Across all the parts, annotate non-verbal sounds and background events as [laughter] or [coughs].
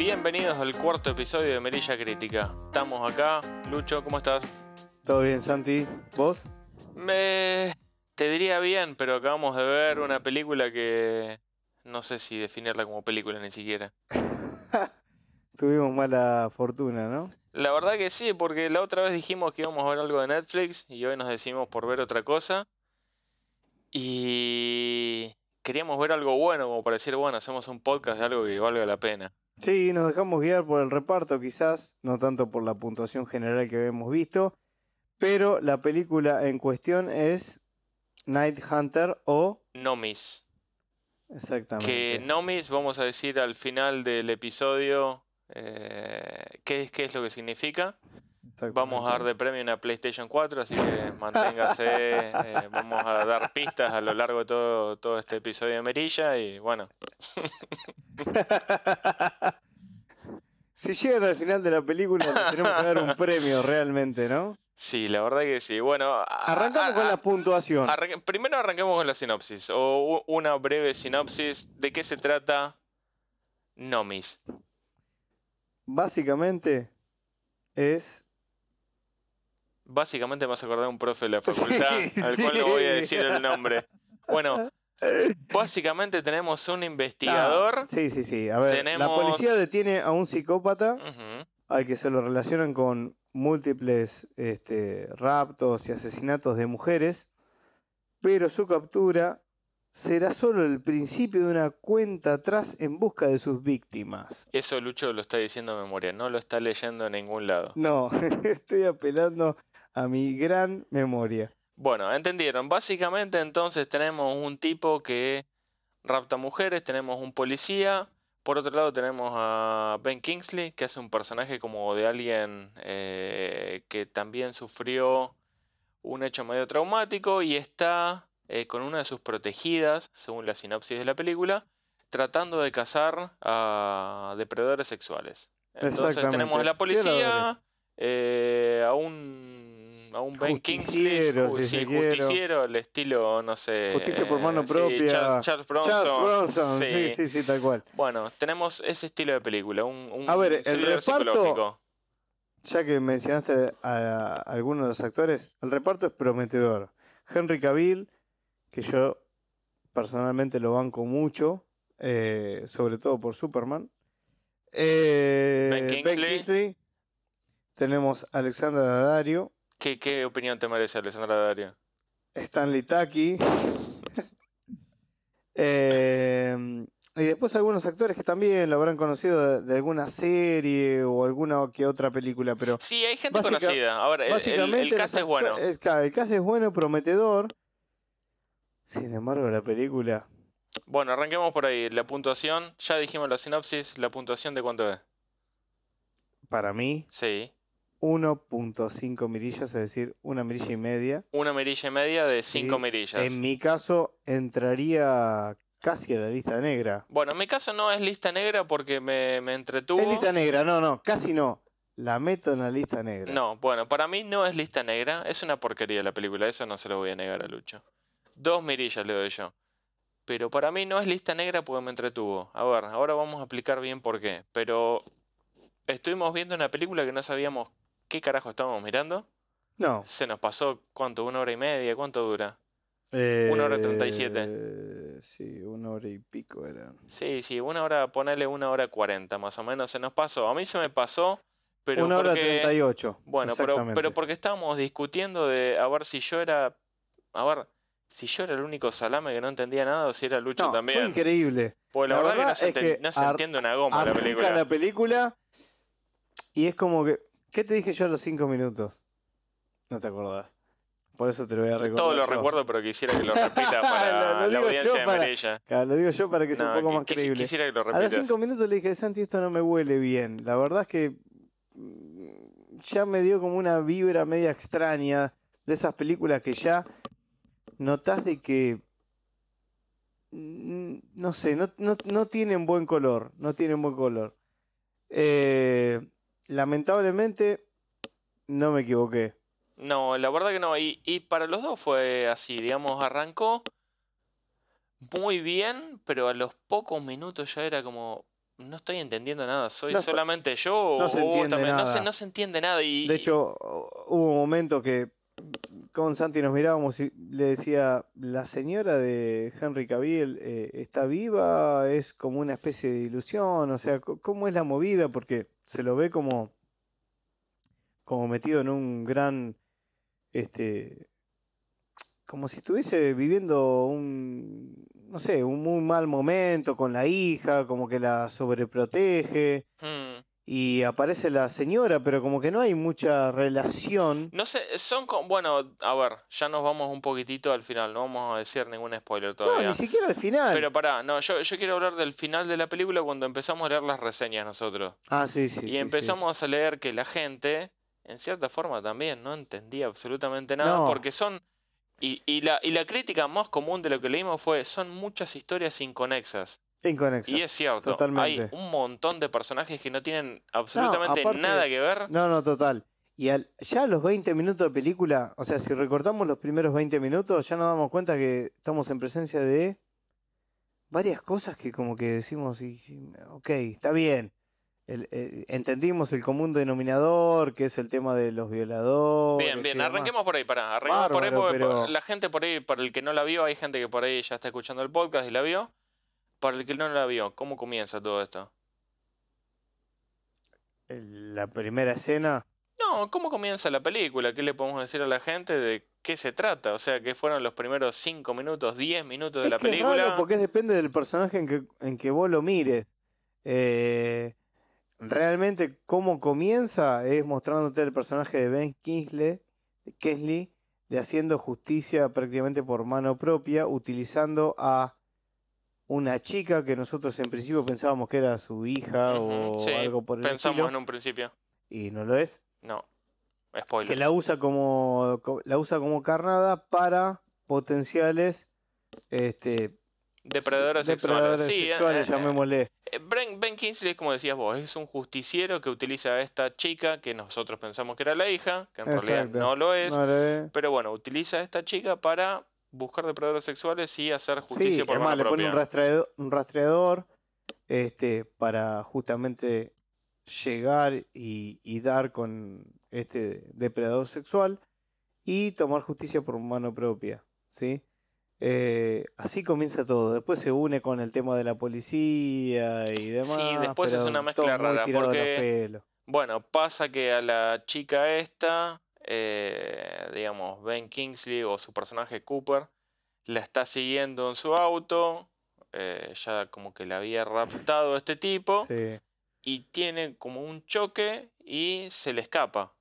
Bienvenidos al cuarto episodio de Merilla Crítica. Estamos acá. Lucho, ¿cómo estás? Todo bien, Santi. ¿Vos? Me... Te diría bien, pero acabamos de ver una película que... No sé si definirla como película ni siquiera. [laughs] Tuvimos mala fortuna, ¿no? La verdad que sí, porque la otra vez dijimos que íbamos a ver algo de Netflix y hoy nos decimos por ver otra cosa. Y queríamos ver algo bueno, como para decir, bueno, hacemos un podcast de algo que valga la pena. Sí, nos dejamos guiar por el reparto quizás, no tanto por la puntuación general que habíamos visto, pero la película en cuestión es Night Hunter o... Nomis. Exactamente. Que Nomis, vamos a decir al final del episodio eh, qué, es, qué es lo que significa. Vamos a dar de premio una PlayStation 4, así que [laughs] manténgase. eh, vamos a dar pistas a lo largo de todo, todo este episodio de Merilla y bueno. [laughs] si llegan al final de la película, tenemos que dar un premio realmente, ¿no? Sí, la verdad que sí. Bueno, Arrancamos a- con la puntuación. arranque- primero arranquemos con la sinopsis, o una breve sinopsis de qué se trata Nomis. Básicamente es Básicamente me vas a acordar de un profe de la [laughs] facultad, Sí, al cual no voy a decir el nombre. Bueno, básicamente tenemos un investigador. Ah, sí, sí, sí. A ver, Tenemos- la policía detiene a un psicópata al que se lo relacionan con múltiples este, raptos y asesinatos de mujeres, pero su captura será solo el principio de una cuenta atrás en busca de sus víctimas. Eso Lucho lo está diciendo de memoria, no lo está leyendo en ningún lado. No, [laughs] estoy apelando a mi gran memoria. Bueno, entendieron. Básicamente entonces tenemos un tipo que rapta mujeres, tenemos un policía. Por otro lado tenemos a Ben Kingsley, que hace un personaje como de alguien eh, que también sufrió un hecho medio traumático y está eh, con una de sus protegidas, según la sinopsis de la película, tratando de cazar a depredadores sexuales. Entonces tenemos a la policía, eh, a un, a un Ben Kingsley, Justiciero, ju- sí, al estilo, no sé. Justicia por mano eh, sí, propia. Charles, Charles Bronson. Charles Bronson, sí. sí. sí, tal cual. Bueno, tenemos ese estilo de película, un, un A ver, el reparto-. Ya que mencionaste a, a algunos de los actores, el reparto es prometedor. Henry Cavill, que yo personalmente lo banco mucho, eh, sobre todo por Superman. Eh, Ben Kingsley. Tenemos a Alexandra Daddario, ¿Qué, ¿Qué opinión te merece Alessandra Dario? Stanley Taki. Eh, y después algunos actores que también lo habrán conocido de, de alguna serie o alguna que otra película, pero Sí, hay gente Básica- conocida. Ahora, el, el- Básicamente, el cast es bueno. El, el cast es bueno, prometedor. Sin embargo, la película. Bueno, arranquemos por ahí. La puntuación, ya dijimos la sinopsis. ¿La puntuación de cuánto es? Para mí, Sí. 1.5 mirillas, es decir, una mirilla y media. Una mirilla y media de cinco Sí, mirillas. En mi caso, entraría casi a la lista negra. Bueno, en mi caso no es lista negra porque me, me entretuvo. Es lista negra, no, no, casi no. La meto en la lista negra. No, bueno, para mí no es lista negra. Es una porquería la película, eso no se lo voy a negar a Lucho. Dos mirillas le doy yo. Pero para mí no es lista negra porque me entretuvo. A ver, ahora vamos a explicar bien por qué. Pero estuvimos viendo una película que no sabíamos qué carajo estábamos mirando. No. Se nos pasó, ¿cuánto? ¿Una hora y media? ¿Cuánto dura? Eh, Una hora treinta y siete. Sí, una hora y pico era. Sí, sí, una hora, ponele una hora cuarenta más o menos. Se nos pasó. A mí se me pasó, pero una hora porque... 38. Bueno, pero, porque estábamos discutiendo de a ver si yo era. A ver, si yo era el único salame que no entendía nada o si era Lucho No, Fue también. increíble. Pues la, La verdad, que no verdad se, que no se entiende una goma la película. la película y es como que. ¿Qué te dije yo a los 5 minutos? No te acordás. Por eso te lo voy a recordar. Todo lo yo. recuerdo, pero quisiera que lo [laughs] repita para Lo- lo la audiencia de para- Merilla. Claro, lo digo yo para que sea un poco más creíble. quisiera que lo A los. 5 minutos le dije, Santi, esto no me huele bien. La verdad es que mm, ya me dio como una vibra media extraña de esas películas que ya notás de que mm, no sé, no, no, no tienen buen color, no tienen buen color. Eh, lamentablemente no me equivoqué. No, la verdad que no. Y, y para los dos fue así, digamos, arrancó muy bien, pero a los pocos minutos ya era como, no estoy entendiendo nada. ¿Soy No solamente yo no o se vos entiende también? No, se, no se entiende nada. Y, De hecho, hubo un momento que con Santi nos mirábamos y le decía, la señora de Henry Cavill eh, está viva, es como una especie de ilusión, o sea, ¿cómo es la movida? Porque se lo ve como, como metido en un gran, este, como si estuviese viviendo un, no sé, un muy mal momento con la hija, como que la sobreprotege. Mm, Y aparece la señora, pero como que no hay mucha relación. no sé, son como. Bueno, a ver, ya nos vamos un poquitito al final. No vamos a decir ningún spoiler No, todavía. ni siquiera al final. Pero pará, no, yo, yo quiero hablar del final de la película cuando empezamos a leer las reseñas nosotros. Ah, sí, sí. y sí, sí. empezamos a leer que la gente, en cierta forma también, no entendía absolutamente nada, No. porque son... Y, y, la, y la crítica más común de lo que leímos fue, son muchas historias inconexas. Inconexa. Y es cierto, totalmente. hay un montón de personajes que no tienen absolutamente aparte- nada que ver. No, no, total. Y al- ya a los 20 minutos de película, o sea, si recortamos los primeros 20 minutos, ya nos damos cuenta que estamos en presencia de varias cosas que como que decimos, y, ok, está bien. El- el- entendimos el común denominador, que es el tema de los violadores. Bien, bien, arranquemos por ahí, pará, arranquemos por ahí porque pero- la gente por ahí, para el que no la vio, hay gente que por ahí ya está escuchando el podcast y la vio. Para el que no la vio, ¿cómo comienza todo esto? La primera escena. No, ¿cómo comienza la película? ¿Qué le podemos decir a la gente de qué se trata? O sea, que fueron los primeros 5 minutos, 10 minutos de Es la que es película. raro porque depende del personaje en que, en que vos lo mires. Eh, realmente cómo comienza es mostrándote el personaje de Ben Kingsley, Kingsley de haciendo justicia prácticamente por mano propia, utilizando a una chica que nosotros en principio pensábamos que era su hija o sí, algo por el Pensamos estilo, en un principio. y no lo es. No. Que Spoiler. la usa como co- la usa como carnada para potenciales este Depredadores sexuales. Sí, eh, sexuales, eh, llamémosle. eh, Ben, Ben Kingsley, como decías vos, es un justiciero que utiliza a esta chica que nosotros pensamos que era la hija, que en realidad no lo es. No lo es. Pero bueno, utiliza a esta chica para buscar depredadores sexuales y hacer justicia Sí, por es más, mano le pone propia. un rastreador, un rastreador este, para justamente llegar y, y dar con este depredador sexual y tomar justicia por mano propia, ¿sí? Eh, así comienza todo. Después se une con el tema de la policía y demás. Sí, después es una mezcla rara, porque-. Bueno, pasa que a la chica esta, eh, digamos, Ben Kingsley o su personaje Cooper, la está siguiendo en su auto, eh, ya como que la había raptado este tipo, Sí. y tiene como un choque y se le escapa.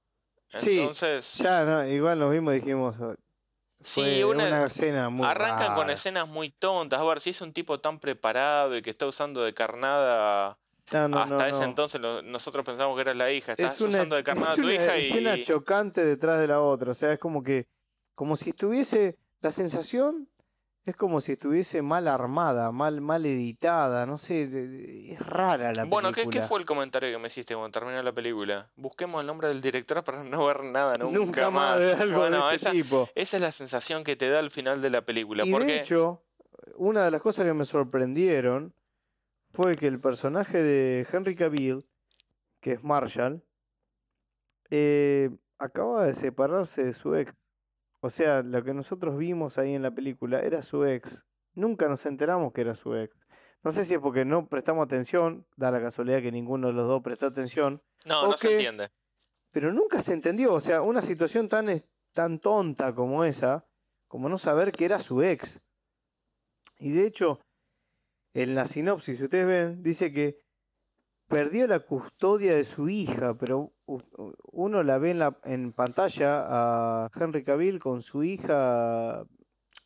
Sí, Entonces, Ya, no, igual lo mismo dijimos. sí, fue una, escena muy arrancan con escenas muy tontas. A ver, si es un tipo tan preparado y que está usando de carnada... No, no, Hasta no, ese entonces lo- nosotros pensamos que era la hija. Estás es una, usando de carnada a es tu una hija escena y... chocante detrás de la otra. O sea, es como que, como si estuviese, la sensación es como si estuviese mal armada, mal, mal editada, no sé, es rara la Bueno, ¿qué, película. qué fue el comentario que me hiciste cuando terminó la película? Busquemos el nombre del director para no ver nada nunca, Nunca más de algo Bueno, de este esa, tipo. esa es la sensación que te da al final de la película. Y porque de hecho, una de las cosas que me sorprendieron fue que el personaje de Henry Cavill, que es Marshall, eh, acaba de separarse de su ex. O sea, lo que nosotros vimos ahí en la película era su ex. Nunca nos enteramos que era su ex. No sé si es porque no prestamos atención, da la casualidad que ninguno de los dos prestó atención, no, no se que- entiende. pero nunca se entendió. O sea, una situación tan, tan tonta como esa, como no saber que era su ex. Y de hecho, en la sinopsis, si ustedes ven, dice que perdió la custodia de su hija, pero uno la ve en, la, en pantalla a Henry Cavill con su hija,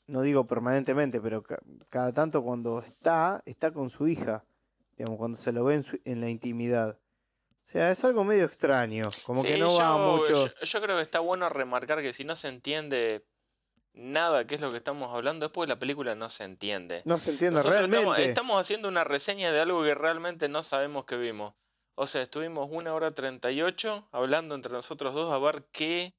no digo permanentemente, pero ca- cada tanto cuando está, está con su hija, digamos, cuando se lo ve en, su- en la intimidad. O sea, es algo medio extraño, como que no va mucho. yo- yo creo que está bueno remarcar que si no se entiende nada qué es lo que estamos hablando, después la película no se entiende. No se entiende Nosotros realmente. estamos, estamos haciendo una reseña de algo que realmente no sabemos que vimos. O sea, estuvimos una hora 38 hablando entre nosotros dos a ver qué.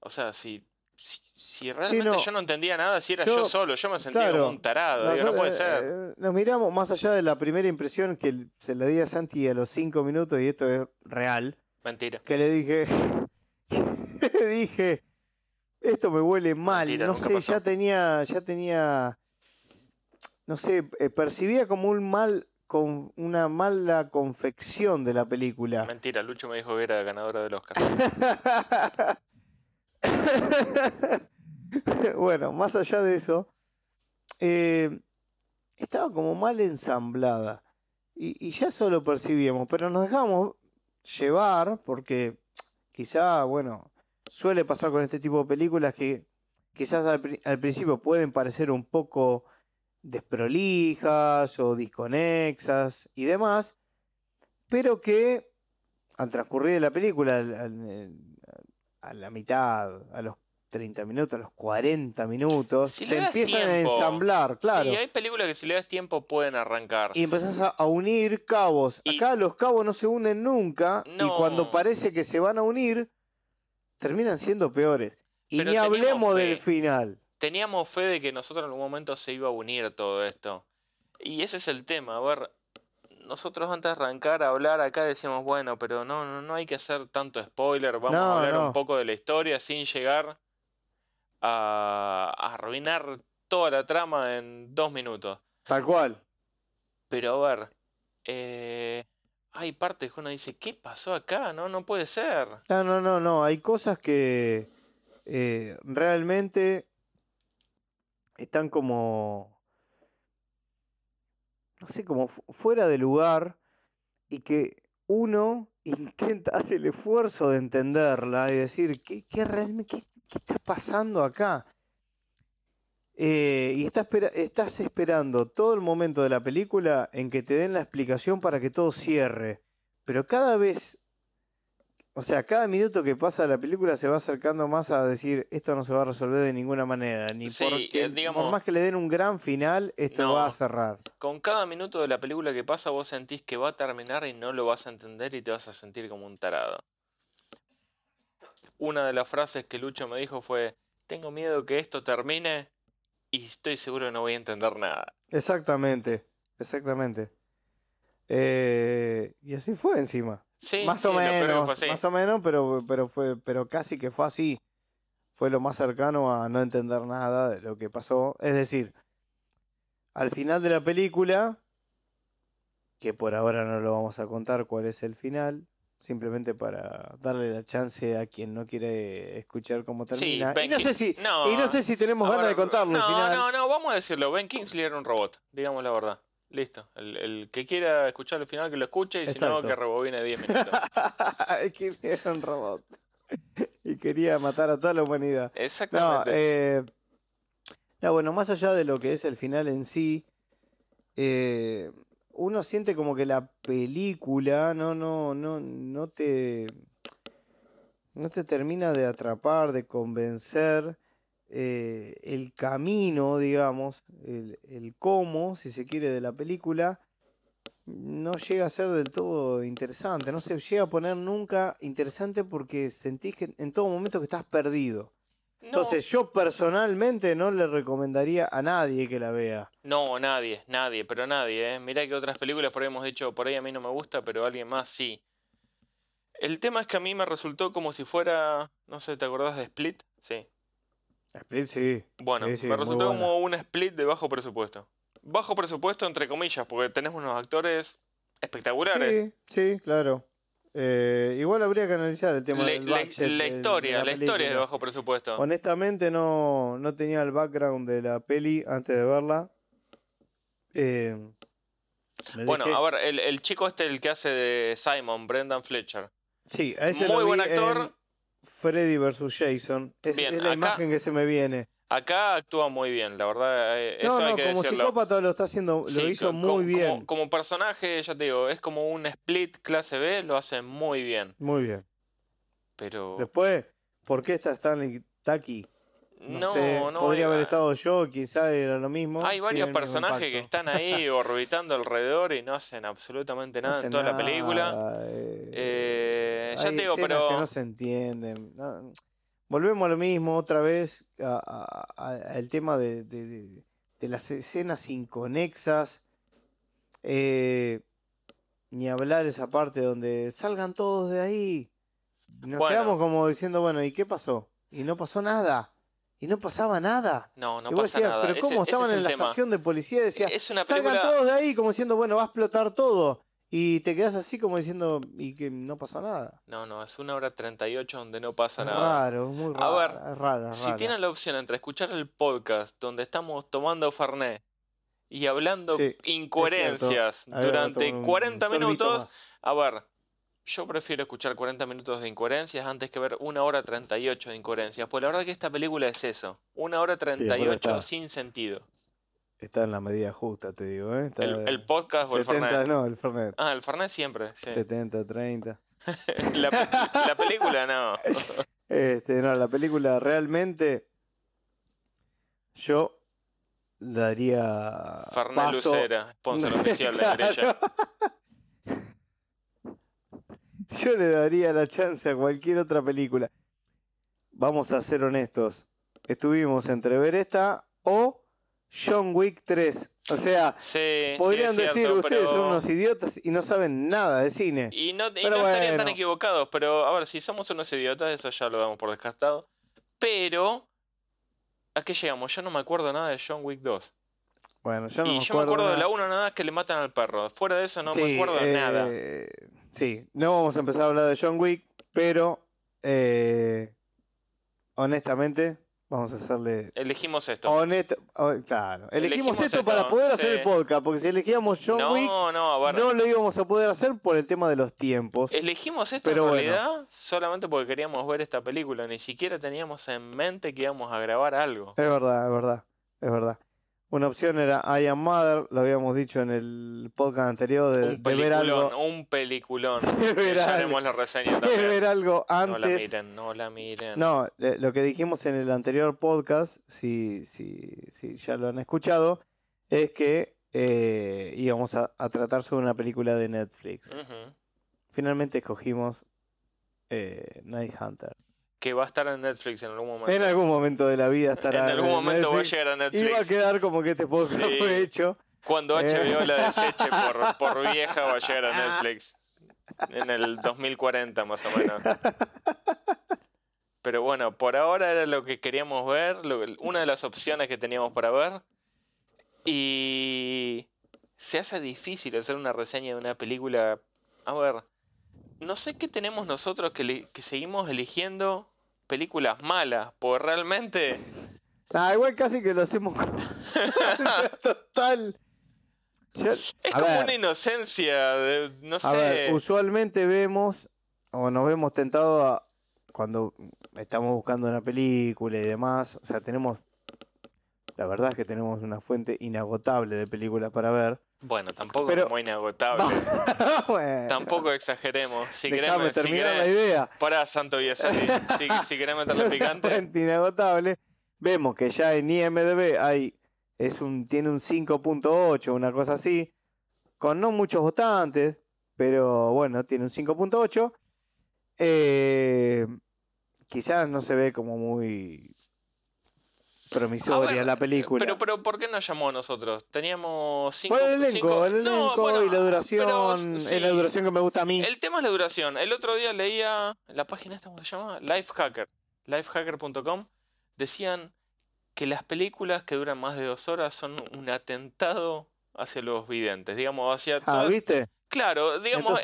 O sea, si Si, si realmente no. yo no entendía nada, si era Yo- yo, solo, yo me sentía claro, como un tarado. digo, no puede eh, ser. eh, Nos miramos más allá de la primera impresión que se la di a Santi a los cinco minutos, y esto es real, Mentira. que le dije, [laughs] le dije, esto me huele mal, Mentira, no sé, pasó. ya tenía, ya tenía, no sé, eh, percibía como un mal, con una mala confección de la película. Mentira, Lucho me dijo que era ganadora del Oscar. [laughs] bueno, más allá de eso, eh, estaba como mal ensamblada. Y, y ya eso lo percibíamos, pero nos dejamos llevar porque quizá, bueno, suele pasar con este tipo de películas que quizás al, pri- al principio pueden parecer un poco desprolijas o disconexas y demás, pero que al transcurrir de la película, al- al- a la mitad, a los 30 minutos, a los 40 minutos, Si se empiezan tiempo. a ensamblar, claro. Sí, hay películas que si le das tiempo pueden arrancar. Y empezás a, a unir cabos. Y- Acá los cabos no se unen nunca y cuando parece que se van a unir, terminan siendo peores. Y Pero ni hablemos fe. del final. Teníamos fe de que nosotros en algún momento se iba a unir todo esto. Y ese es el tema. A ver, nosotros antes de arrancar a hablar acá decíamos, bueno, pero no, no, no hay que hacer tanto spoiler. Vamos No, a hablar no. un poco de la historia sin llegar a, a arruinar toda la trama en dos minutos. Tal cual. Pero a ver, eh, hay partes que uno dice, ¿qué pasó acá? No, no puede ser. No, no, no, no. Hay cosas que eh, realmente están como, no sé, como fu- fuera de lugar y que uno [laughs] intenta, hace el esfuerzo de entenderla y decir, ¿qué, qué realmente, qué está pasando acá? Eh, y está espera- estás esperando todo el momento de la película en que te den la explicación para que todo cierre. Pero cada vez o sea, cada minuto que pasa la película se va acercando más a decir esto no se va a resolver de ninguna manera, ni Sí, porque eh, digamos- por más que le den un gran final, esto No. va a cerrar. Con cada minuto de la película que pasa vos sentís que va a terminar y no lo vas a entender y te vas a sentir como un tarado. Una de las frases que Lucho me dijo fue, tengo miedo que esto termine y estoy seguro que no voy a entender nada. Exactamente, exactamente. Eh, y así fue encima. Sí, más sí, o menos, fue así. más o menos, pero, pero fue, pero casi que fue así. Fue lo más cercano a no entender nada de lo que pasó. Es decir, al final de la película, que por ahora no lo vamos a contar cuál es el final, simplemente para darle la chance a quien no quiere escuchar cómo Sí, termina. y, Ben no sé si, no, y no sé si tenemos ganas de contarlo no, al final. No, no, vamos a decirlo. Ben Kingsley era un robot, digamos la verdad. Listo. El, el que quiera escuchar el final que lo escuche y si no que rebobine 10 minutos. [laughs] que era un robot. y quería matar a toda la humanidad. No, Exactamente. eh, no, bueno, más allá de lo que es el final en sí, eh, uno siente como que la película no, no, no, no te, no te termina de atrapar, de convencer. eh, el camino, digamos, el, el cómo, si se quiere, de la película, no llega a ser del todo interesante. No se llega a poner nunca interesante porque sentís que en todo momento que estás perdido. Entonces yo personalmente no le recomendaría a nadie que la vea. No, nadie, nadie, pero nadie, ¿eh? Mirá que otras películas por ahí hemos dicho, por ahí a mí no me gusta, pero alguien más sí. El tema es que a mí me resultó como si fuera, no sé, ¿te acordás de Split? Sí. Split sí. Bueno, Sí, sí, me resultó como un Split de bajo presupuesto. Bajo presupuesto entre comillas, porque tenés unos actores espectaculares. Sí, sí, claro. Eh, igual habría que analizar el tema La, del la- budget la del- de historia, la, historia es de bajo presupuesto. Honestamente no, no tenía el background de la peli antes de verla. Eh, Bueno, dejé- a ver, el, el chico este, el que hace de Simon, Brendan Fletcher. sí, a ese muy lo buen vi actor. en Freddy vs. Jason. Es, Bien, es la acá- imagen que se me viene. Acá actúa muy bien, la verdad, eh, No, eso hay no, que como decirlo. psicópata lo está haciendo, Sí, lo hizo muy como- bien. Como, como personaje, ya te digo, es como un split clase B, lo hace muy bien. Muy bien. Pero Después, ¿por qué está Stanley Taki? No, no, sé, no. podría haber estado yo, quizá era lo mismo. Hay varios personajes que están ahí [laughs] orbitando alrededor y no hacen absolutamente No nada en toda la película. eh, Eh, ya te digo, pero que no se entienden. Volvemos a lo mismo otra vez, al tema de, de, de, las escenas inconexas. Eh, ni hablar esa parte donde salgan todos de ahí. Nos quedamos como diciendo, bueno, ¿y qué pasó? Y no pasó nada. Y no pasaba nada. No, no pasa nada. Pero ¿cómo? Estaban en la estación de policía y decían, salgan todos de ahí como diciendo, bueno, va a explotar todo. Y te quedas así como diciendo, y que no pasa nada. No, no, es una hora 38 donde no pasa es nada. Raro, muy raro. A ver, si tienen la opción entre escuchar el podcast donde estamos tomando Fernet y hablando incoherencias durante 40 minutos, a ver, yo prefiero escuchar 40 minutos de incoherencias antes que ver una hora 38 de incoherencias. Pues la verdad que esta película es eso. Una hora 38 sin sentido. Está en la medida justa, te digo. ¿eh? el, podcast o el Fernet? No, el Fernet. Ah, el Fernet siempre. 70, 30. [laughs] la, la, película no. [laughs] Este, no, la película realmente. Yo daría. Fernet Lucera, sponsor [laughs] oficial de la Yo le daría la chance a cualquier otra película. Vamos a ser honestos. Estuvimos entre ver esta o John Wick 3. O sea, podrían decir ustedes son unos idiotas y no saben nada de cine. Y no, estarían tan equivocados, pero a ver, si somos unos idiotas, eso ya lo damos por descartado. Pero, ¿a qué llegamos? Yo no me acuerdo nada de John Wick 2. Bueno, yo no y me yo me acuerdo de la 1 nada que le matan al perro. Fuera de eso no me acuerdo de nada. Eh, Sí, no vamos a empezar a hablar de John Wick, pero eh, honestamente vamos a hacerle... Elegimos esto. claro, elegimos, esto, para poder hacer el podcast, porque si elegíamos John Wick, no, no lo íbamos a poder hacer por el tema de los tiempos. Elegimos esto en realidad solamente porque queríamos ver esta película, ni siquiera teníamos en mente que íbamos a grabar algo. Es verdad, es verdad, es verdad. Una opción era I Am Mother, lo habíamos dicho en el podcast anterior, de, un peliculón, ver algo. Un peliculón. [laughs] haremos la reseña también. De ver algo antes. No la miren, no la miren. No, lo que dijimos en el anterior podcast, si, si, si ya lo han escuchado, es que eh, íbamos a, tratar sobre una película de Netflix. Finalmente escogimos eh, Night Hunter que va a estar en Netflix en algún momento. En algún momento de la vida estará. En algún momento va a llegar a Netflix. Y va a quedar como que este podcast fue hecho. Cuando HBO eh. la deseche por, [laughs] por vieja va a llegar a Netflix. En el 2040 más o menos. Pero bueno, por ahora era lo que queríamos ver, una de las opciones que teníamos para ver. Y se hace difícil hacer una reseña de una película. A ver, no sé qué tenemos nosotros que, que seguimos eligiendo películas malas, porque realmente... Ah, igual casi que lo hacemos [laughs] total. es como una inocencia, de, no sé. usualmente vemos o nos vemos tentados a, cuando estamos buscando una película y demás, o sea, tenemos la verdad es que tenemos una fuente inagotable de películas para ver. Bueno, tampoco es como inagotable. [laughs] Tampoco exageremos. Si queremos terminar la idea. Para Santo Biesari, si, si querés meterle picante. Fuente inagotable. Vemos que ya en IMDB hay es un tiene un 5.8, una cosa así, con no muchos votantes, pero bueno, tiene un 5.8. Eh, quizás no se ve como muy promisoria la película. Pero, pero, ¿por qué nos llamó a nosotros? Teníamos cinco... el elenco, el elenco y la duración, es la duración que me gusta a mí. El tema es la duración. El otro día leía la página esta, ¿cómo se llama? Lifehacker. Lifehacker.com. Decían que las películas que duran más de dos horas son un atentado hacia los videntes. Digamos, hacia... Ah, ¿viste? Claro, digamos,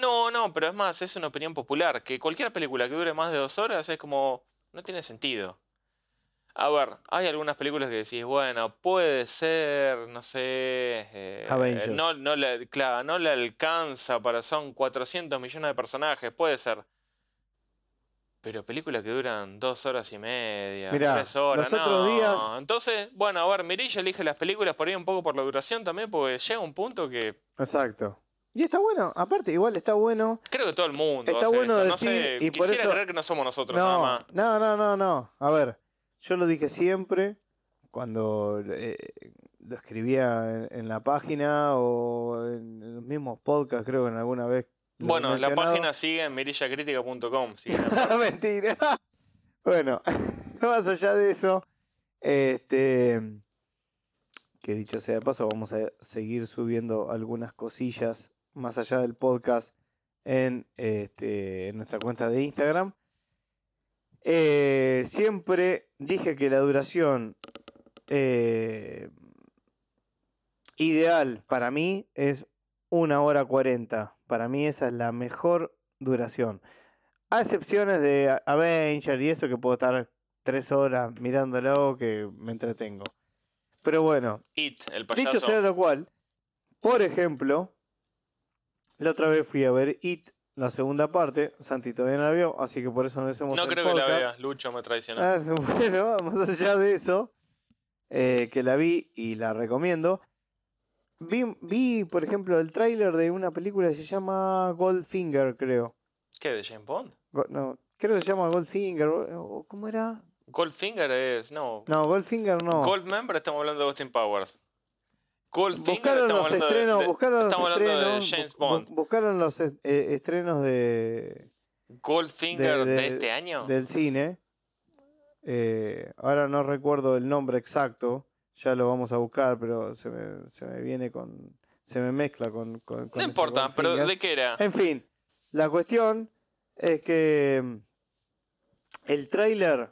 no, no, pero es más, es una opinión popular, que cualquier película que dure más de dos horas es como, no tiene sentido. A ver, hay algunas películas que decís, bueno, puede ser, no sé, eh, no, no, le, claro, no le alcanza para, son 400 millones de personajes, puede ser. Pero películas que duran dos horas y media, tres horas, no. Días... Entonces, bueno, a ver, Mirilla elige las películas por ahí un poco por la duración también, porque llega un punto que... Exacto. Y está bueno, aparte, igual está bueno. Creo que todo el mundo. Está bueno decir, no sé, y quisiera creer que no somos nosotros no, nada más. No, no, no, no. A ver, yo lo dije siempre cuando eh, lo escribía en, la página o en, los mismos podcasts, creo que en alguna vez. Bueno, la página sigue en mirillacritica.com. [laughs] Mentira. [laughs] Bueno, [laughs] más allá de eso, este, que dicho sea de paso, vamos a seguir subiendo algunas cosillas más allá del podcast en, este, en nuestra cuenta de Instagram. Eh, siempre dije que la duración eh, ideal para mí es una hora cuarenta. Para mí esa es la mejor duración. A excepciones de Avenger y eso que puedo estar tres horas mirándolo que me entretengo. Pero bueno, It, el dicho sea lo cual, por ejemplo, la otra vez fui a ver It, la segunda parte. Santi todavía no la vio, así que por eso no hacemos No el creo que la vea. Lucho me traicionó. Ah, [laughs] bueno, más allá de eso, eh, que la vi y la recomiendo. Vi, vi, por ejemplo, el tráiler de una película que se llama Goldfinger, creo. ¿Qué? ¿De James Bond? Go- no, creo que se llama Goldfinger. ¿Cómo era? Goldfinger es. No. No, Goldfinger no. Goldmember estamos hablando de Austin Powers. Goldfinger buscaron estamos los hablando de- estrenos, de, buscaron los estamos hablando de estrenos, James bu- bu- Bond. buscaron los est- eh, estrenos de, Goldfinger de, de- de- este año. del cine. Eh, ahora no recuerdo el nombre exacto, ya lo vamos a buscar, pero se me, se me viene con. Se me mezcla con. con- con no importa, pero. ¿de qué era? En fin, la cuestión es que. mm, El tráiler.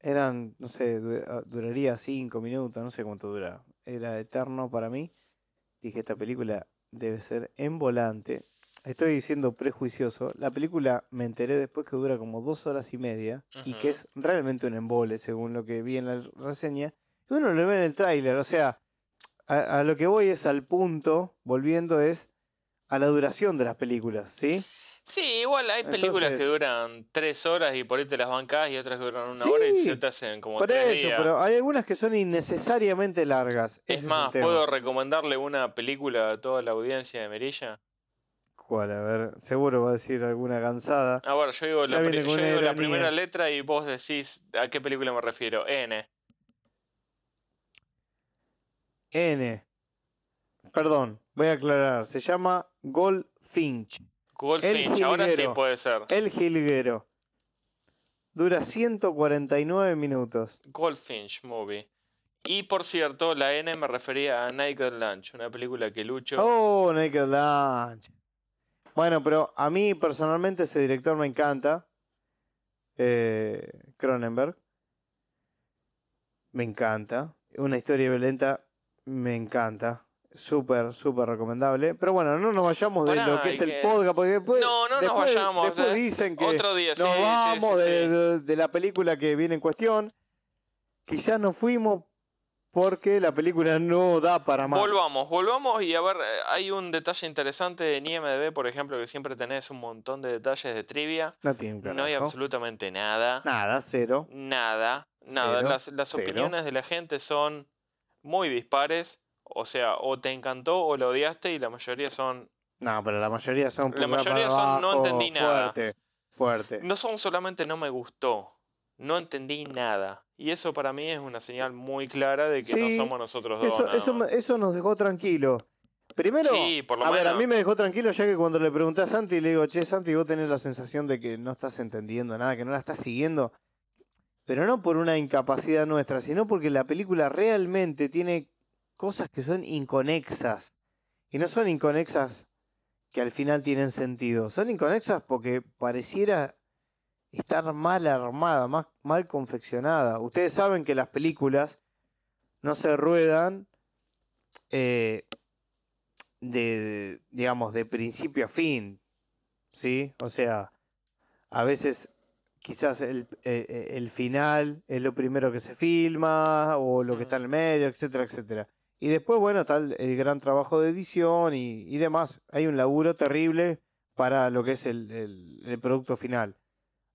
Eran, no sé, ah, duraría cinco minutos, no sé cuánto dura. Era eterno para mí. Dije, esta película debe ser en volante. Estoy diciendo prejuicioso. La película me enteré después que dura como dos horas y media y que es realmente un embole, según lo que vi en la reseña. Y uno lo ve en el tráiler, o sea, a, a lo que voy es al punto, volviendo, es a la duración de las películas, ¿sí? Sí, igual hay películas que duran tres horas y por ahí te las bancás y otras que duran una hora y se te hacen como Por tres eso, días. pero hay algunas que son innecesariamente largas. Es ese más. ¿puedo recomendarle una película a toda la audiencia de Merilla? ¿Cuál? A ver, seguro va a decir alguna cansada. A ver, yo digo, la, pri- yo digo la primera letra y vos decís a qué película me refiero. N. N. Perdón, voy a aclarar. Se llama Goldfinch. Goldfinch, ahora sí puede ser. El Jilguero. Dura 149 minutos. Goldfinch Movie. Y por cierto, la N me refería a Naked Lunch, una película que Lucho. Oh, Naked Lunch. Bueno, pero a mí personalmente ese director me encanta. Eh, Cronenberg. Me encanta. Una historia violenta me encanta. Súper, súper recomendable. Pero bueno, no nos vayamos de Pará, lo que es el que- podcast. Porque después, No, no nos después- vayamos, Después o sea, dicen que Otro día, nos sí, vamos sí, de, sí. de- de la película que viene en cuestión. Quizás nos fuimos porque la película no da para más. Volvamos, volvamos y a ver, eh, hay un detalle interesante en IMDB, por ejemplo, que siempre tenés un montón de detalles de trivia. No tiene un No hay absolutamente nada. Nada, cero. Nada, nada. Cero, las las cero. opiniones de la gente son muy dispares. O sea, o te encantó o lo odiaste y la mayoría son... No, pero la mayoría son La mayoría son no entendí nada. Fuerte, fuerte. No son solamente no me gustó, no entendí nada. Y eso para mí es una señal muy clara de que Sí, no somos nosotros dos. Eso, eso, eso nos dejó tranquilo. Primero, Sí, por lo a ver, a mí me dejó tranquilo ya que cuando le pregunté a Santi, le digo, che, Santi, vos tenés la sensación de que no estás entendiendo nada, que no la estás siguiendo. Pero no por una incapacidad nuestra, sino porque la película realmente tiene cosas que son inconexas. Y no son inconexas que al final tienen sentido. Son inconexas porque pareciera estar mal armada, más mal confeccionada. Ustedes saben que las películas no se ruedan eh, de, digamos, de principio a fin, ¿sí? O sea, a veces quizás el, eh, eh, el final es lo primero que se filma o lo que está en el medio, etcétera, etcétera. Y después, bueno, está el, el gran trabajo de edición y, y demás. Hay un laburo terrible para lo que es el, el- el producto final.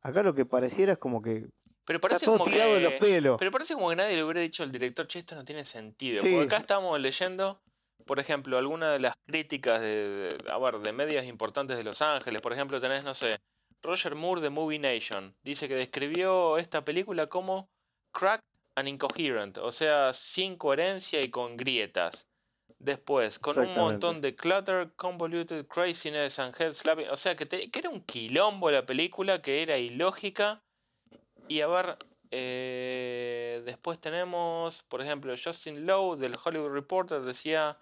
Acá lo que pareciera es como que Pero parece como tirado de que... los pelos. Pero parece como que nadie le hubiera dicho al director, che, esto no tiene sentido. Sí. Porque acá estamos leyendo, por ejemplo, algunas de las críticas de, de- a ver, de medios importantes de Los Ángeles. Por ejemplo, tenés, no sé, Roger Moore de Movie Nation. Dice que describió esta película como cracked and incoherent, o sea, sin coherencia y con grietas. Después, con un montón de clutter, convoluted craziness and head slapping. O sea, que, te- que era un quilombo la película, que era ilógica Y a ver, eh, después tenemos, por ejemplo, Justin Lowe del Hollywood Reporter decía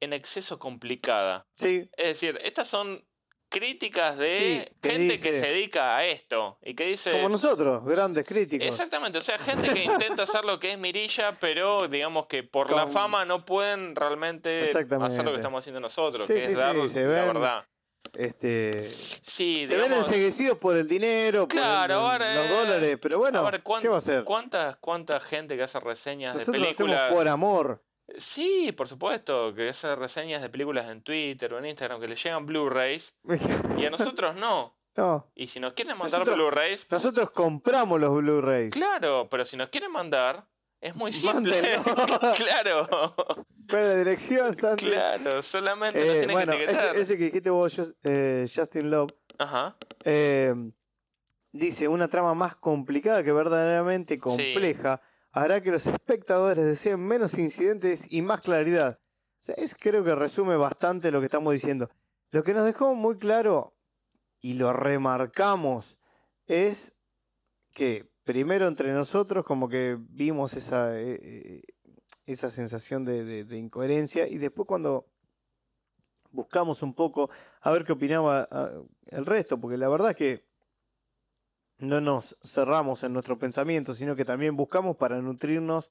en exceso complicada. Sí, Es decir, estas son críticas de Sí, que gente que se dedica a esto y que dice... como nosotros, grandes críticos. Exactamente, o sea, gente que intenta hacer lo que es Mirilla, pero digamos que por la fama no pueden realmente hacer lo que estamos haciendo nosotros, Sí, que sí, es dar la ven- verdad. Este, Sí, se ven enseguecidos por el dinero, por Claro, el- ahora, los dólares, pero bueno, a ver, ¿cuán- ¿qué va a hacer? ¿cuántas, ¿cuánta gente que hace reseñas Nosotros de lo hacemos películas? por amor. Sí, por supuesto, que hace reseñas de películas en Twitter o en Instagram que le llegan Blu-rays y a [laughs] nosotros no. no, Y si nos quieren mandar Nosotros- Blu-rays, nosotros compramos los Blu-rays. claro, pero si nos quieren mandar, es muy simple. [laughs] Claro, ¿Cuál es la dirección, [laughs] Santi? claro, solamente nos Eh, tienen bueno, que etiquetar. ese, ese que dijiste vos, Just- eh, Justin Love, Ajá. eh, dice una trama más complicada que verdaderamente compleja hará que los espectadores deseen menos incidentes y más claridad. Es, creo que resume bastante lo que estamos diciendo. Lo que nos dejó muy claro y lo remarcamos es que primero entre nosotros como que vimos esa, eh, eh, esa sensación de, de- de incoherencia y después cuando buscamos un poco a ver qué opinaba ah, el resto, porque la verdad es que no nos cerramos en nuestro pensamiento, sino que también buscamos para nutrirnos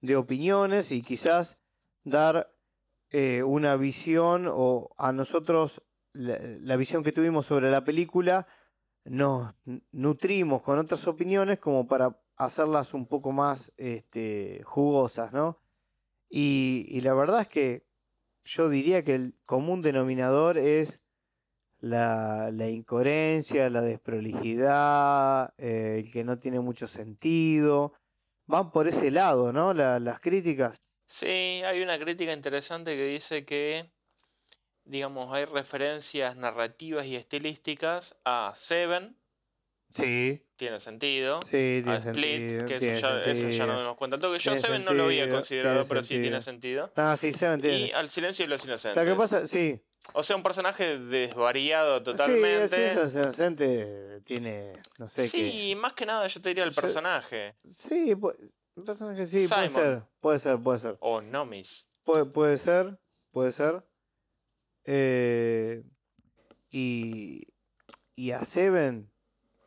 de opiniones y quizás dar eh, una visión o a nosotros la, visión que tuvimos sobre la película nos nutrimos con otras opiniones como para hacerlas un poco más este, jugosas, ¿no? Y la verdad es que yo diría que el común denominador es la, la incoherencia, la desprolijidad, eh, el que no tiene mucho sentido. Van por ese lado, ¿no? La- las críticas. Sí, hay una crítica interesante que dice que, digamos, hay referencias narrativas y estilísticas a Seven, Sí. tiene sentido. Sí, tiene a Split, sentido, que eso tiene ya, eso ya nos dimos cuenta. yo Tiene Seven no lo había considerado, tiene pero sí tiene sentido. Ah, sí, se me entiende. Y al silencio de los inocentes. Lo que pasa, sí. O sea, un personaje desvariado Sí, totalmente. sí, inocente tiene, no sé qué. Sí, más que nada yo te diría el Yo- personaje. Sí, pu- el personaje sí, puede Simon. ser, puede ser, puede ser. O Nomis. Puede, puede ser, puede ser. Eh, y, y a Seven,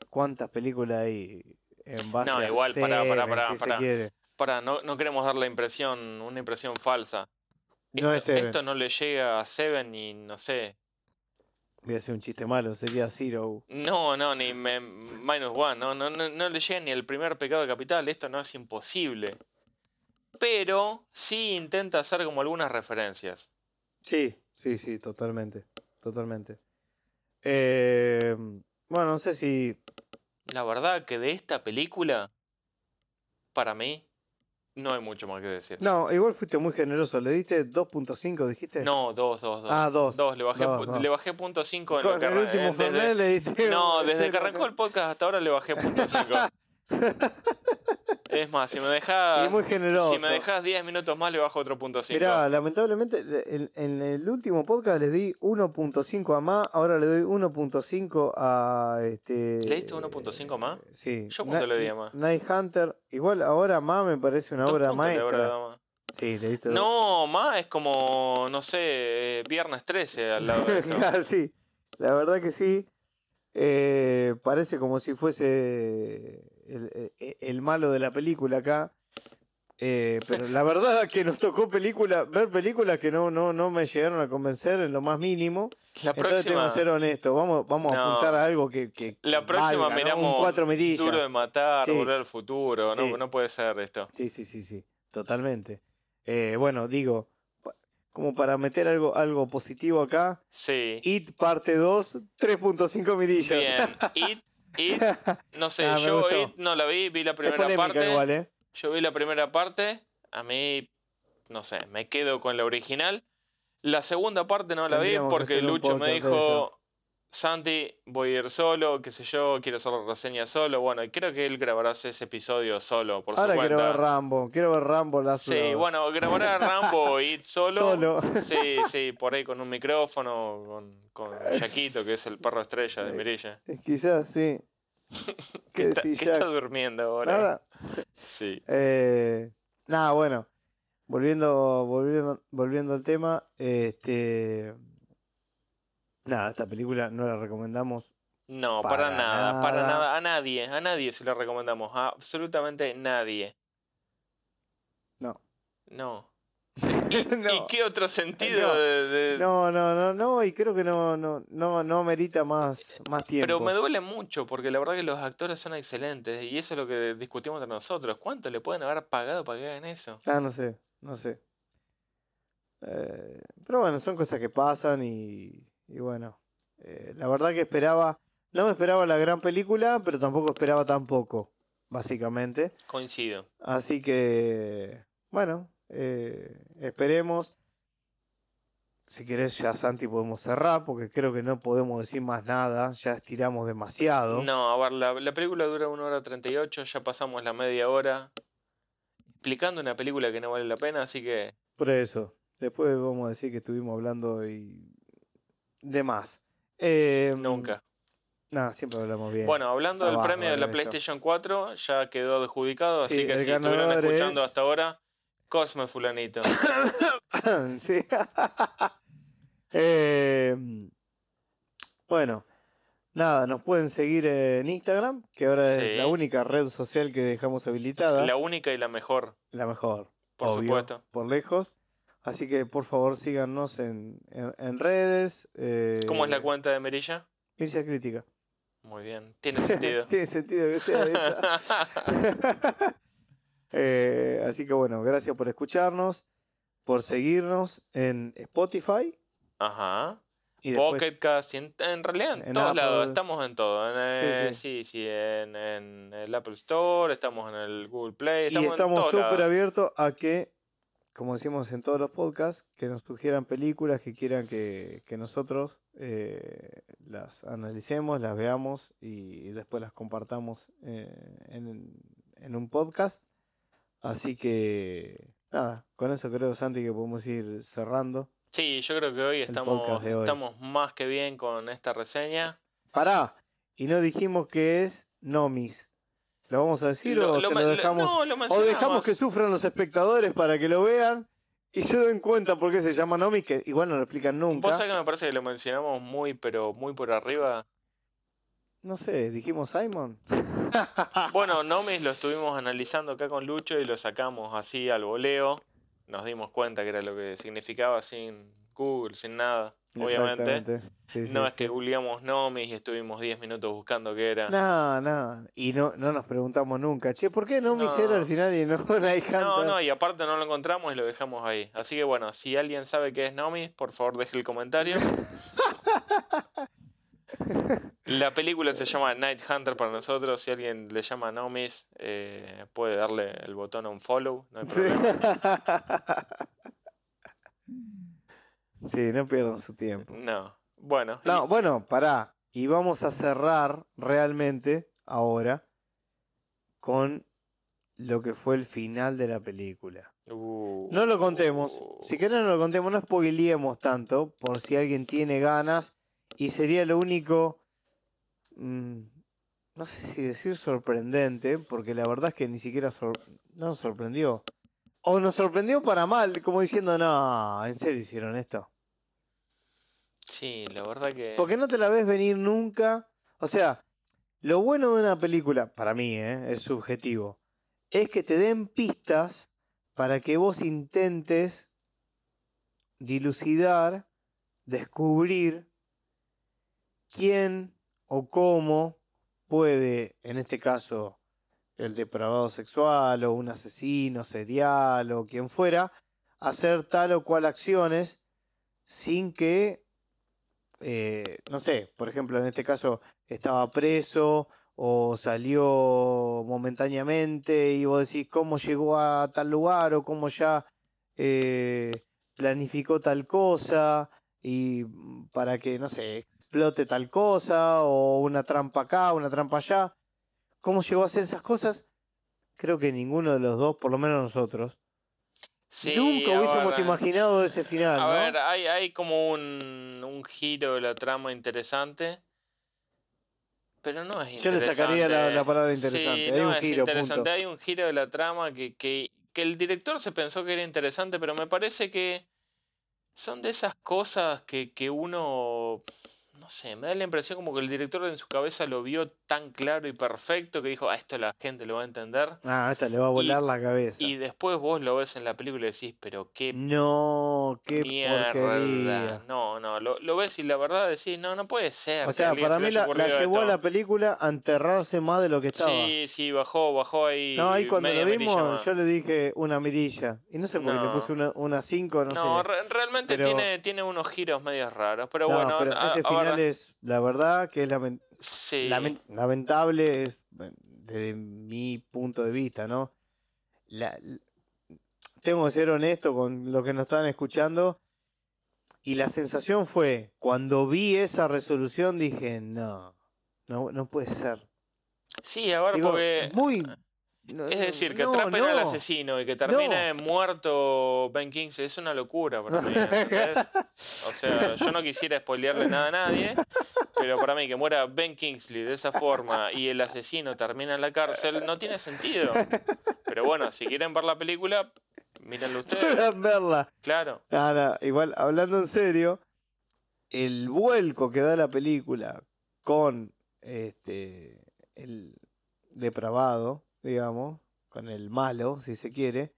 ¿cuántas películas hay en base No, a igual, pará, pará, Seven, pará, si pará. Para, no, no queremos dar la impresión, una impresión falsa. No es esto, no le llega a Seven ni, no sé. Voy a hacer un chiste malo, sería Zero. No, no, ni me- Minus One. No, no, no, no le llega ni el primer pecado capital. Esto no es imposible. Pero sí intenta hacer como algunas referencias. Sí, sí, sí, totalmente, totalmente. Eh, bueno, no sé si... La verdad que de esta película, para mí, no hay mucho más que decir. No, igual fuiste muy generoso, le diste 2.5, dijiste. No, dos, dos, dos. Ah, dos. Dos, le bajé, Dos, dos. le bajé punto cinco en lo Con que el último eh, desde- le diste... [laughs] No, desde que arrancó el podcast hasta ahora le bajé punto cinco. [laughs] Es más, si me [laughs] dejas. Muy generoso. Si me dejas 10 minutos más, le bajo otro punto 5. Mirá, lamentablemente en, en el último podcast le di 1.5 a más, ahora le doy 1.5 a este. ¿Le diste 1.5 a Ma? Sí. ¿Yo cuánto Na- le di a Ma? Night Hunter. Igual ahora más me parece una Dos obra maestra. más. Sí, le diste. No, más es como, no sé, eh, viernes 13 al lado de esto. [laughs] Ah, sí, la verdad que sí. Eh, parece como si fuese el, el- el malo de la película acá. Eh, pero la verdad que nos tocó película, ver películas que no, no, no me llegaron a convencer en lo más mínimo. La Entonces tengo próxima, que ser honesto. Vamos, vamos a No. apuntar a algo que. que la próxima valga, ¿no? miramos Un mirillas. Duro de Matar, Sí. Volver al Futuro. No, Sí. no puede ser esto. Sí, sí, sí, sí. Totalmente. Eh, bueno, digo, como para meter algo, algo positivo acá. Sí. It parte 2, 3.5 mirillas. Bien. [laughs] It, It, [laughs] no sé, Ah, yo. It no la vi, vi la primera parte. igual, ¿eh? Yo vi la primera parte, a mí, no sé, me quedo con la original. La segunda parte no la vi Tendríamos porque Lucho me dijo, Santi, voy a ir solo, qué sé yo, quiero hacer la reseña solo. Bueno, y creo que él grabará ese episodio solo, por Ahora su quiero cuenta. ver Rambo. Quiero ver Rambo la Sí, bueno, grabará Rambo It solo. Solo. Sí, sí, por ahí con un micrófono, con, con Yaquito, que es el perro estrella de Mirilla. Quizás sí. [laughs] que ¿Qué está, durmiendo ahora. Nada. Sí. Eh, nada, bueno. Volviendo, volviendo, volviendo al tema, este. Nada, esta película no la recomendamos. No, para, Para nada, para nada. A nadie, a nadie se lo recomendamos. A absolutamente nadie. No. No. [laughs] no, ¿Y qué otro sentido No. de, de- no, no, no, no, y creo que no, no, no, no amerita más, más tiempo. Pero me duele mucho porque la verdad que los actores son excelentes y eso es lo que discutimos entre nosotros. ¿Cuánto le pueden haber pagado para que hagan eso? Ah, no sé, no sé. Eh, pero bueno, son cosas que pasan y, y bueno, eh, la verdad que esperaba, no me esperaba la gran película, pero tampoco esperaba tan poco, básicamente. Coincido. Así que, bueno, eh, esperemos. Si querés ya Santi podemos cerrar, porque creo que no podemos decir más nada, ya estiramos demasiado. No, a ver, la, la película dura una hora 38, ya pasamos la media hora explicando una película que no vale la pena, así que Por eso, después vamos a decir que estuvimos hablando y de más. Eh, nunca. No, siempre hablamos bien. Bueno, hablando del premio de la. PlayStation 4, ya quedó adjudicado, Sí, así que si estuvieron escuchando es- hasta ahora, Cosme Fulanito. [coughs] sí. [laughs] Eh, bueno, nada, nos pueden seguir en Instagram, que ahora Sí. es la única red social que dejamos habilitada. La única y la mejor, La mejor, por obvio, supuesto. por lejos. Así que por favor síganos en, en, en redes. Eh, ¿Cómo es la cuenta de Merilla? Ciencia crítica. Muy bien, tiene sentido. [laughs] Tiene sentido que sea esa. [laughs] Eh, así que bueno, gracias por escucharnos, por seguirnos en Spotify. Ajá. Y Pocket Cast, y en, en realidad en, En todos Apple. lados, estamos en todo. En, eh, Sí, sí, sí, en, en el Apple Store, estamos en el Google Play, y estamos, estamos en todos súper abiertos a que, como decimos en todos los podcasts, que nos sugieran películas que quieran que, que nosotros eh, las analicemos, las veamos y después las compartamos eh, en, en un podcast. Así que, nada, con eso creo, Santi, que podemos ir cerrando. Sí, yo creo que hoy estamos, hoy. estamos más que bien con esta reseña. Pará, y no dijimos que es Nomis. ¿Lo vamos a decir o lo dejamos? no, lo o dejamos que sufran los espectadores para que lo vean y se den cuenta por qué se llama Nomis, que igual no lo explican nunca. Vos sabés que me parece que lo mencionamos muy, pero muy por arriba. No sé, dijimos Simon. [laughs] Bueno, Nomis lo estuvimos analizando acá con Lucho y lo sacamos así al voleo. Nos dimos cuenta que era lo que significaba sin Google, sin nada, obviamente. Sí, No es sí. que googleamos Nomis y estuvimos 10 minutos buscando qué era. No, no. Y no, no nos preguntamos nunca, che, ¿por qué Nomis No. era al final y no [laughs] Night Hunter? No, no, y aparte no lo encontramos y lo dejamos ahí. Así que bueno, si alguien sabe qué es Nomis, por favor deje el comentario. [laughs] La película se llama Night Hunter para nosotros. Si alguien le llama Nomis, eh, puede darle el botón a un follow. No hay problema. [laughs] Sí, no pierdan su tiempo. No. Bueno. No, bueno, pará. Y vamos a cerrar realmente ahora con lo que fue el final de la película. Uh, No lo contemos. Si querés no lo contemos, no spoileemos tanto por si alguien tiene ganas. Y sería lo único, mm, no sé si decir sorprendente, porque la verdad es que ni siquiera sor- no nos sorprendió. O nos sorprendió para mal, como diciendo, no, ¿en serio hicieron esto? Porque no te la ves venir nunca. O sea, lo bueno de una película, para mí, ¿eh? es subjetivo, es que te den pistas para que vos intentes dilucidar, descubrir quién o cómo puede, en este caso, el depravado sexual o un asesino serial o quien fuera, hacer tal o cual acciones sin que eh, no sé, por ejemplo, en este caso estaba preso o salió momentáneamente y vos decís cómo llegó a tal lugar o cómo ya eh, planificó tal cosa y mm, para que, no sé, explote tal cosa o una trampa acá, una trampa allá. ¿Cómo llegó a hacer esas cosas? Creo que ninguno de los dos, por lo menos nosotros, Sí, nunca hubiésemos ver, imaginado ese final. A ¿no? ver, hay, hay como un, un giro de la trama interesante. Pero no es Yo le interesante. sacaría la- la palabra interesante. Sí, Hay no un es giro, interesante. punto. Hay un giro de la trama que, que, que el director se pensó que era interesante, pero me parece que son de esas cosas que, que uno. No sé, me da la impresión como que el director en su cabeza lo vio tan claro y perfecto que dijo, ah, esto la gente lo va a entender. Ah, esta le va a volar la cabeza. Y después vos lo ves en la película y decís, pero qué No, qué mierda. porquería. No, no, lo, lo ves y la verdad decís, no, no puede ser. O sea, para se le mí la, llevó a esto". la película a enterrarse más de lo que estaba. Sí, sí, bajó, bajó ahí. no, ahí cuando lo vimos yo le dije una mirilla. Y no sé por qué le No. puse una, una cinco, no, No, sé. re- realmente pero- tiene, tiene unos giros medios raros. Pero No, bueno, pero a- final ver, es, la verdad, que es sí. lamentable, es desde mi punto de vista, ¿no? La- tengo que ser honesto con lo que nos estaban escuchando. Y la sensación fue, cuando vi esa resolución, dije, no, no, no puede ser. Sí, a ver, Digo, porque. muy... no, Es decir, que no, atrapen al no. asesino y que termine muerto Ben Kingsley es una locura para mí. [laughs] O sea, yo no quisiera spoilearle nada a nadie, pero para mí que muera Ben Kingsley de esa forma y el asesino termina en la cárcel no tiene sentido. Pero bueno, si quieren ver la película, mírenlo ustedes. Puedan verla. Claro. Igual, hablando en serio, el vuelco que da la película con este el depravado, digamos, con el malo, si se quiere.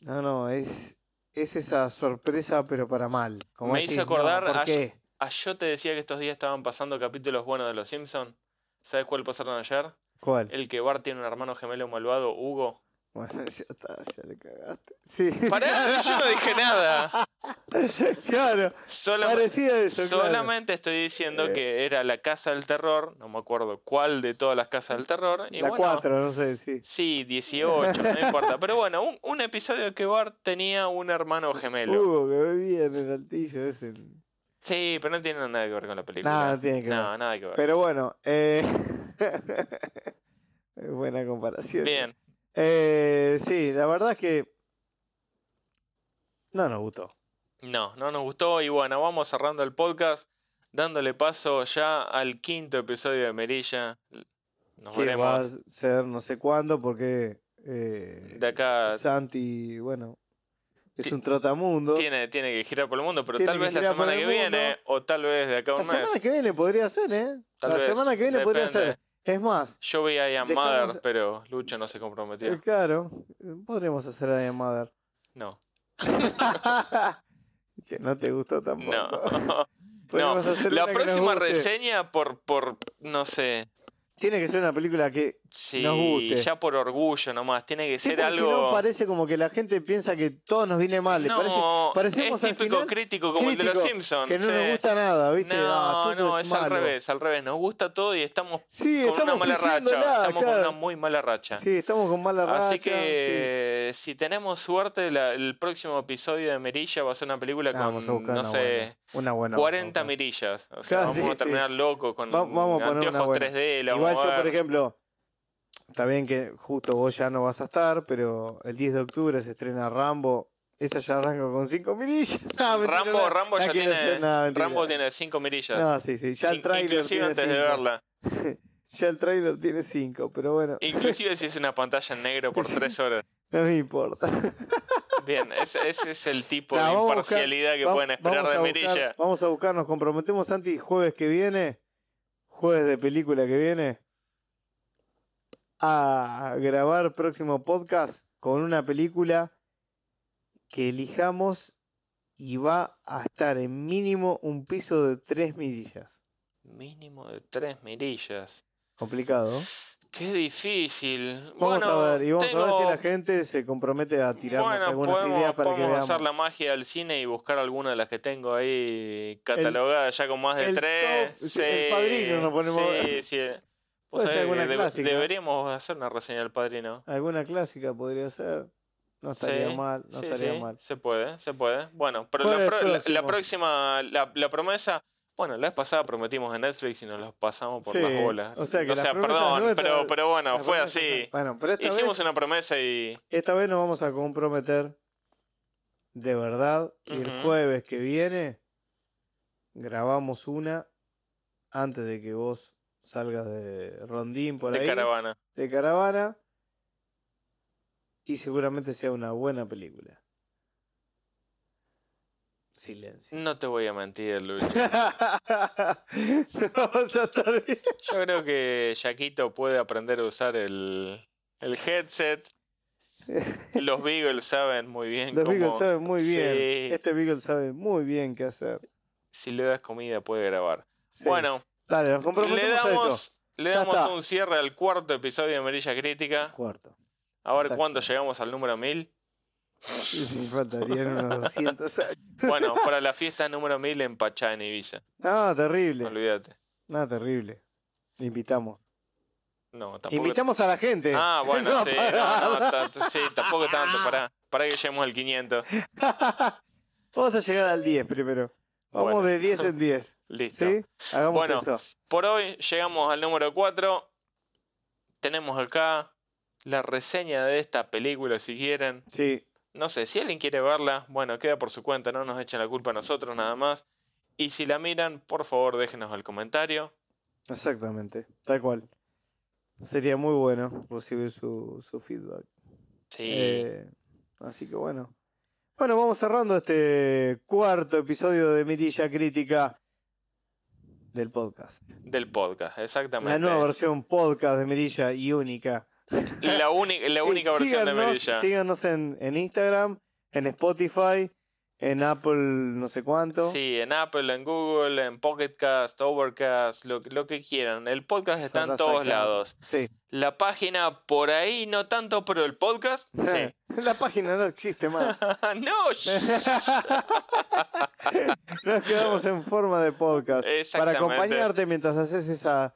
No, no, es, es esa sorpresa, pero para mal. Como Me decís, hizo no, acordar ¿por a- qué? Ah, yo te decía que estos días estaban pasando capítulos buenos de Los Simpsons. ¿Sabes cuál pasaron ayer? ¿Cuál? El que Bart tiene un hermano gemelo malvado, Hugo. Bueno, [laughs] ya está, ya le cagaste. Sí. ¡Pará! [laughs] Yo no dije nada. claro, Solam- parecía eso. claro. solamente estoy diciendo Eh. que era la casa del terror. No me acuerdo cuál de todas las casas del terror. Y La bueno, 4, no sé, sí. Sí, 18, no importa. Pero bueno, un, un episodio que Bart tenía un hermano gemelo. Hugo que bebía en el altillo ese. Sí, pero no tiene nada que ver con la película. Nada, no tiene que No, ver. nada que ver. Pero bueno, eh... [laughs] buena comparación. Bien. Eh, sí, la verdad es que no nos gustó. No, no nos gustó y bueno, vamos cerrando el podcast, dándole paso ya al quinto episodio de Merilla. Nos Que va a veremos ser no sé cuándo porque eh, de acá. Santi, bueno, es un trotamundo. Tiene, tiene que girar por el mundo, pero Tiene tal vez la semana que viene o tal vez de acá a La un mes. semana que viene podría ser, ¿eh? Tal la vez, semana que viene podría ser. Es más, Yo vi a Ian Dejamos- Mother, pero Lucho no se comprometió. eh, claro, podremos hacer a Mother. No, [laughs] que no te gustó tampoco. no. [laughs] No, la próxima reseña por, por, no sé, Tiene que ser una película que sí, Nos guste. ya por orgullo nomás, tiene que Sí, ser porque si algo... no parece como que la gente piensa que todo nos viene mal. parece, es típico final crítico como el de los Simpsons. que no sí. nos gusta nada, ¿viste? No, Ah, no, es al revés, al revés. Nos gusta todo y estamos Sí, con una mala racha. Estamos con una muy mala racha. Sí, estamos con mala racha. Así que si tenemos suerte, la- el próximo episodio de Merilla va a ser una película sí. Vamos a con, no una sé, buena, una buena. 40 vamos a mirillas. O sea, Claro, vamos a terminar locos con Va- vamos anteojos buena. 3D. la Igual yo, por ejemplo, está bien que justo vos ya no vas a estar, pero el 10 de octubre se estrena Rambo. Esa ya arranca con 5 mirillas. No, [laughs] mentira, Rambo, no, Rambo ya tiene, no. Rambo tiene 5 mirillas. No, sí, sí, ya el In- trailer Inclusive tiene antes de cinco. verla. [laughs] Ya el trailer tiene 5, pero bueno, Inclusive si es una pantalla en negro por [laughs] 3 horas. no me importa. Bien, ese, ese es el tipo de buscar- imparcialidad que Va- pueden esperar de buscar- Merilla. Vamos a buscar, nos comprometemos, Santi, jueves que viene, jueves de película que viene, a grabar próximo podcast con una película que elijamos y va a estar en mínimo un piso de 3 mirillas. Mínimo de 3 mirillas. Complicado. Qué difícil. Vamos bueno, a ver, y vamos tengo... a ver si la gente se compromete a tirarnos Bueno, algunas podemos, ideas para que veamos. hacer la magia del cine y buscar alguna de las que tengo ahí catalogadas ya con más de el tres. top, Sí, el Padrino nos ponemos- Sí, sí. Ser sabés alguna deb- clásica. deberíamos hacer una reseña del padrino. Alguna clásica podría ser. No estaría Sí, mal, no sí, estaría sí, mal. Se puede, se puede. Bueno, pero la, Jueves pro- la- la próximo. próxima, la, la promesa. Bueno, la vez pasada prometimos en Netflix y nos los pasamos por las bolas. o sea que las promesas perdón, pero, pero bueno, fue así. Bueno, pero esta Hicimos vez, una promesa y. esta vez nos vamos a comprometer de verdad. Y el jueves que viene grabamos una antes de que vos salgas de rondín por de ahí, caravana. de caravana, y seguramente sea una buena película. Silencio. No te voy a mentir, Luis. [laughs] Vamos a estar bien. Yo creo que Yaquito puede aprender a usar el, el headset. Los Beagles saben muy bien Los cómo. Beagles saben muy bien. Sí. Este Beagle sabe muy bien qué hacer. Si le das comida, puede grabar. Sí. Bueno, Dale, nos comprometemos le a eso. damos, le un cierre al cuarto episodio de Merilla Crítica. Cuarto. A ver Exacto. cuándo llegamos al número 1000. Sí, faltarían unos [laughs] 200 años. Bueno, para la fiesta número 1000 en Pachá, en Ibiza. No, terrible. Olvídate. No, terrible. Invitamos. No, tampoco. Invitamos a la gente. Ah, [laughs] bueno, No, sí. para- No, no, sí, tampoco tanto. Pará, pará que lleguemos al 500. [laughs] Vamos a llegar al 10 primero. Vamos Bueno. de 10 en 10. [laughs] Listo. ¿Sí? Hagamos Bueno. eso. Por hoy llegamos al número 4. Tenemos acá la reseña de esta película, si quieren. Sí. No sé, si alguien quiere verla, bueno, queda por su cuenta, no nos echen la culpa a nosotros nada más. Y si la miran, por favor déjenos el comentario. Exactamente. Tal cual. Sería muy bueno recibir su, su feedback. Sí, Eh, así que bueno. Bueno, vamos cerrando este cuarto episodio de Mirilla Crítica del podcast. del podcast, exactamente. La nueva versión podcast de Mirilla y única. La, única la Eh, versión de Merilla. Síganos en, en Instagram, en Spotify, en Apple no sé cuánto. Sí, en Apple, en Google, en Pocket Cast, Overcast, lo, lo que quieran. El podcast está en todos lados. Sí. La página por ahí no tanto, pero el podcast, [laughs] sí. La página no existe más. [laughs] no. Nos quedamos en forma de podcast. Para acompañarte mientras haces esa,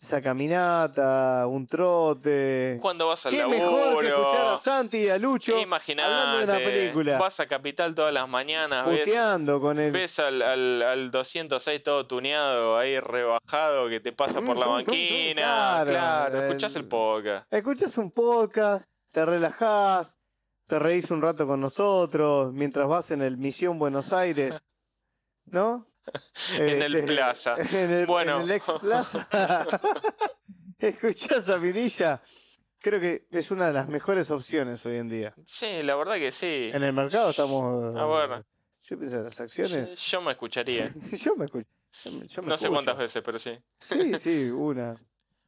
esa caminata, un trote. cuando vas al Qué mejor que escuchar a. Santi y a Lucho hablando de una película. vas a Capital todas las mañanas, ves, puteando con el. ves al, al, al 206 todo tuneado, ahí rebajado, que te pasa por la banquina. Claro, Claro, el- escuchás el podcast. Escuchas un podcast, te relajás, te reís un rato con nosotros mientras vas en el Misión Buenos Aires, ¿no? En el Este, Plaza. [laughs] En el, Bueno. en el ex Plaza. [laughs] [laughs] Escuchás a Mirilla. Creo que es una de las mejores opciones hoy en día. Sí, la verdad que sí. En el mercado estamos. A ver. Yo pienso en las acciones. yo me escucharía. Yo me yo me No sé cuántas veces, pero sí. Sí, sí, una.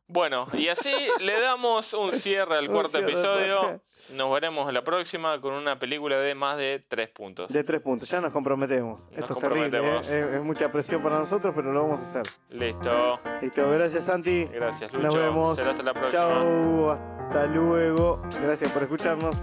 Bueno, y así le damos un cierre al cuarto cierre. episodio. Nos veremos en la próxima con una película de más de tres puntos. De tres puntos, ya nos comprometemos. Nos Esto es terrible, comprometemos. ¿eh? es, es mucha presión para nosotros, pero lo vamos a hacer. Listo. Listo, gracias Santi. Gracias, Nos Lucho. vemos. Será hasta la próxima. Chao, hasta luego. Gracias por escucharnos.